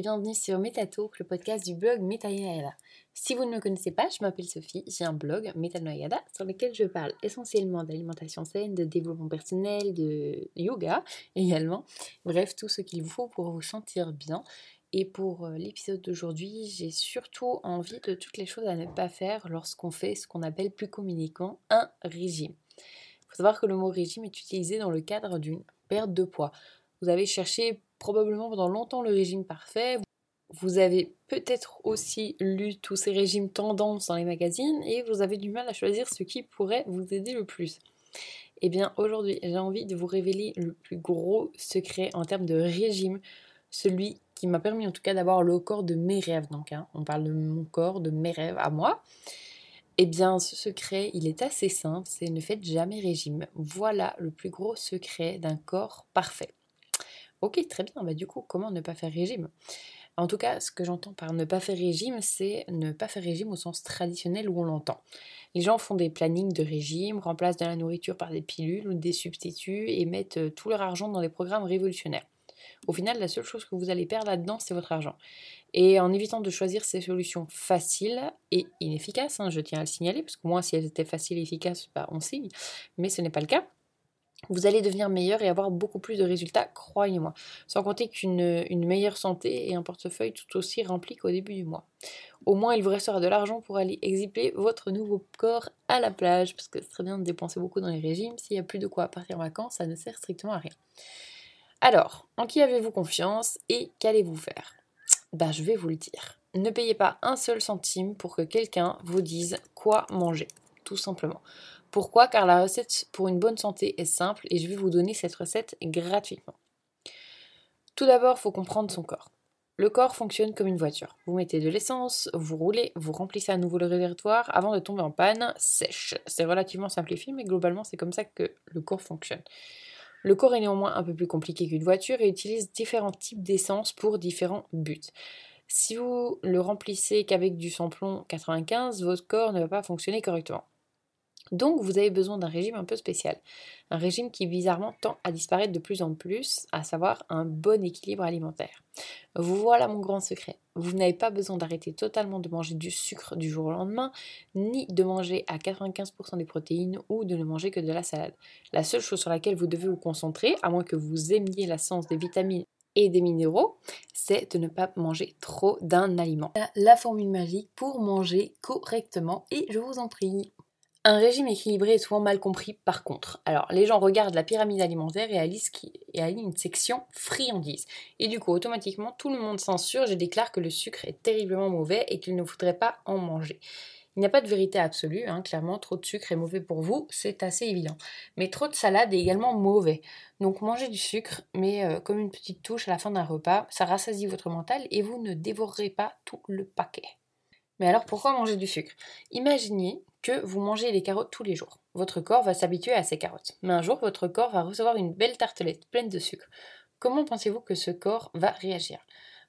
bienvenue sur Metatalk, le podcast du blog Metanoyada. Si vous ne me connaissez pas, je m'appelle Sophie, j'ai un blog Metanoyada sur lequel je parle essentiellement d'alimentation saine, de développement personnel, de yoga également. Bref, tout ce qu'il vous faut pour vous sentir bien. Et pour euh, l'épisode d'aujourd'hui, j'ai surtout envie de toutes les choses à ne pas faire lorsqu'on fait ce qu'on appelle plus communiquant un régime. Il faut savoir que le mot régime est utilisé dans le cadre d'une perte de poids. Vous avez cherché probablement pendant longtemps le régime parfait. Vous avez peut-être aussi lu tous ces régimes tendances dans les magazines et vous avez du mal à choisir ce qui pourrait vous aider le plus. Eh bien aujourd'hui, j'ai envie de vous révéler le plus gros secret en termes de régime, celui qui m'a permis en tout cas d'avoir le corps de mes rêves. Donc hein, on parle de mon corps, de mes rêves à moi. Eh bien, ce secret, il est assez simple, c'est ne faites jamais régime. Voilà le plus gros secret d'un corps parfait. Ok, très bien, bah du coup, comment ne pas faire régime? En tout cas, ce que j'entends par ne pas faire régime, c'est ne pas faire régime au sens traditionnel où on l'entend. Les gens font des plannings de régime, remplacent de la nourriture par des pilules ou des substituts et mettent euh, tout leur argent dans des programmes révolutionnaires. Au final, la seule chose que vous allez perdre là-dedans, c'est votre argent. Et en évitant de choisir ces solutions faciles et inefficaces, hein, je tiens à le signaler, parce que moi, si elles étaient faciles et efficaces, bah, on signe, mais ce n'est pas le cas vous allez devenir meilleur et avoir beaucoup plus de résultats, croyez-moi. Sans compter qu'une meilleure santé et un portefeuille tout aussi rempli qu'au début du mois. Au moins, il vous restera de l'argent pour aller exhiber votre nouveau corps à la plage, parce que c'est très bien de dépenser beaucoup dans les régimes. S'il n'y a plus de quoi partir en vacances, ça ne sert strictement à rien. Alors, en qui avez-vous confiance et qu'allez-vous faire? Ben, je vais vous le dire. Ne payez pas un seul centime pour que quelqu'un vous dise quoi manger, tout simplement. Pourquoi? Car la recette pour une bonne santé est simple et je vais vous donner cette recette gratuitement. Tout d'abord, il faut comprendre son corps. Le corps fonctionne comme une voiture. Vous mettez de l'essence, vous roulez, vous remplissez à nouveau le réservoir avant de tomber en panne sèche. C'est relativement simplifié, mais globalement, c'est comme ça que le corps fonctionne. Le corps est néanmoins un peu plus compliqué qu'une voiture et utilise différents types d'essence pour différents buts. Si vous le remplissez qu'avec du samplon 95, votre corps ne va pas fonctionner correctement. Donc vous avez besoin d'un régime un peu spécial. Un régime qui bizarrement tend à disparaître de plus en plus, à savoir un bon équilibre alimentaire. Voilà mon grand secret. Vous n'avez pas besoin d'arrêter totalement de manger du sucre du jour au lendemain, ni de manger à 95% des protéines ou de ne manger que de la salade. La seule chose sur laquelle vous devez vous concentrer, à moins que vous aimiez la science des vitamines et des minéraux, c'est de ne pas manger trop d'un aliment. La formule magique pour manger correctement et je vous en prie. Un régime équilibré est souvent mal compris par contre. Alors les gens regardent la pyramide alimentaire et alignent, une section friandises. Et du coup automatiquement tout le monde s'insurge et déclare que le sucre est terriblement mauvais et qu'il ne faudrait pas en manger. Il n'y a pas de vérité absolue, hein. clairement trop de sucre est mauvais pour vous, c'est assez évident. Mais trop de salade est également mauvais. Donc mangez du sucre, mais euh, comme une petite touche à la fin d'un repas, ça rassasie votre mental et vous ne dévorerez pas tout le paquet. Mais alors pourquoi manger du sucre? Imaginez que vous mangez des carottes tous les jours. Votre corps va s'habituer à ces carottes. Mais un jour, votre corps va recevoir une belle tartelette pleine de sucre. Comment pensez-vous que ce corps va réagir?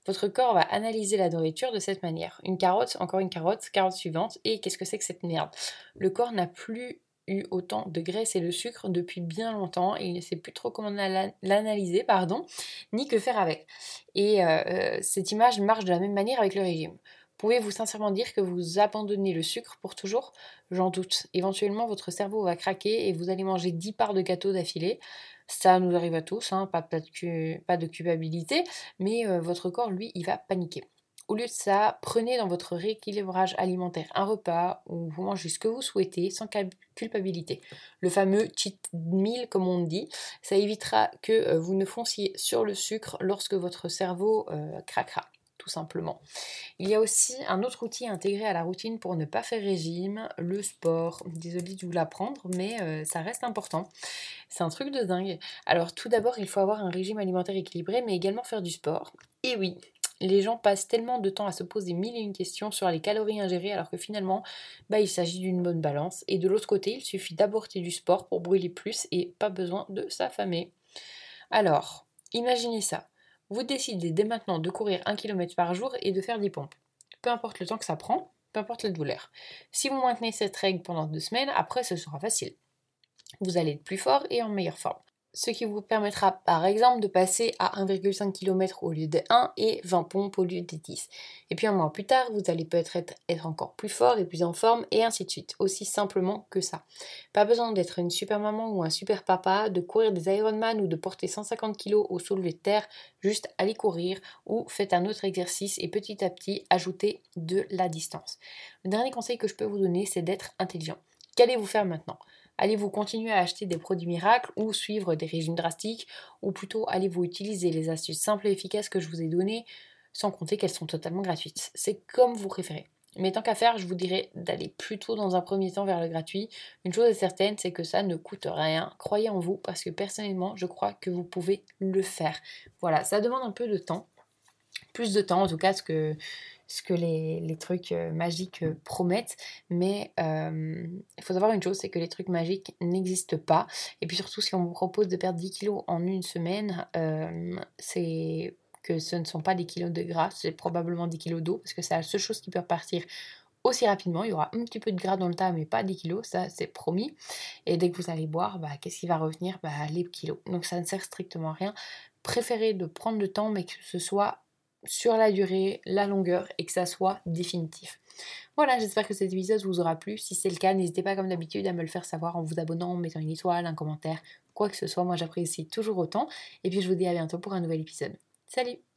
Votre corps va analyser la nourriture de cette manière. Une carotte, encore une carotte, carotte suivante, et qu'est-ce que c'est que cette merde? Le corps n'a plus eu autant de graisse et de sucre depuis bien longtemps il ne sait plus trop comment l'analyser, pardon, ni que faire avec. Et euh, euh, cette image marche de la même manière avec le régime. Pouvez-vous sincèrement dire que vous abandonnez le sucre pour toujours? J'en doute. Éventuellement, votre cerveau va craquer et vous allez manger 10 parts de gâteau d'affilée. Ça nous arrive à tous, hein, pas, de, culpabilité, mais euh, votre corps, lui, il va paniquer. Au lieu de ça, prenez dans votre rééquilibrage alimentaire un repas où vous mangez ce que vous souhaitez sans culpabilité. Le fameux cheat meal, comme on dit, ça évitera que euh, vous ne fonciez sur le sucre lorsque votre cerveau euh, craquera simplement. Il y a aussi un autre outil intégré à la routine pour ne pas faire régime, le sport. Désolée de vous l'apprendre, mais euh, ça reste important. C'est un truc de dingue. Alors tout d'abord, il faut avoir un régime alimentaire équilibré, mais également faire du sport. Et oui, les gens passent tellement de temps à se poser mille et une questions sur les calories ingérées alors que finalement, bah, il s'agit d'une bonne balance. Et de l'autre côté, il suffit d'aborder du sport pour brûler plus et pas besoin de s'affamer. Alors, imaginez ça. Vous décidez dès maintenant de courir 1 km par jour et de faire des pompes. Peu importe le temps que ça prend, peu importe la douleur. Si vous maintenez cette règle pendant deux semaines, après ce sera facile. Vous allez être plus fort et en meilleure forme. Ce qui vous permettra par exemple de passer à 1,5 km au lieu de 1 et 20 pompes au lieu de 10. Et puis un mois plus tard, vous allez peut-être être, encore plus fort et plus en forme et ainsi de suite, aussi simplement que ça. Pas besoin d'être une super maman ou un super papa, de courir des Ironman ou de porter 150 kg au soulevé de terre, juste allez courir ou faites un autre exercice et petit à petit ajoutez de la distance. Le dernier conseil que je peux vous donner, c'est d'être intelligent. Qu'allez-vous faire maintenant? Allez-vous continuer à acheter des produits miracles ou suivre des régimes drastiques ou plutôt allez-vous utiliser les astuces simples et efficaces que je vous ai données sans compter qu'elles sont totalement gratuites? C'est comme vous préférez. Mais tant qu'à faire, je vous dirais d'aller plutôt dans un premier temps vers le gratuit. Une chose est certaine, c'est que ça ne coûte rien. Croyez en vous parce que personnellement, je crois que vous pouvez le faire. Voilà, ça demande un peu de temps. Plus de temps en tout cas, ce que ce que les, trucs euh, magiques euh, promettent. Mais euh, il faut savoir une chose, c'est que les trucs magiques n'existent pas. Et puis surtout, si on vous propose de perdre 10 kilos en une semaine, c'est que ce ne sont pas des kilos de gras, c'est probablement des kilos d'eau, parce que c'est la seule chose qui peut partir aussi rapidement. Il y aura un petit peu de gras dans le tas, mais pas des kilos, ça c'est promis. Et dès que vous allez boire, bah, qu'est-ce qui va revenir? Bah, Les kilos. Donc ça ne sert strictement à rien. Préférez de prendre le temps, mais que ce soit sur la durée, la longueur et que ça soit définitif. Voilà, j'espère que cet épisode vous aura plu. Si c'est le cas, n'hésitez pas comme d'habitude à me le faire savoir en vous abonnant, en mettant une étoile, un commentaire, quoi que ce soit. Moi j'apprécie toujours autant. Et puis je vous dis à bientôt pour un nouvel épisode. Salut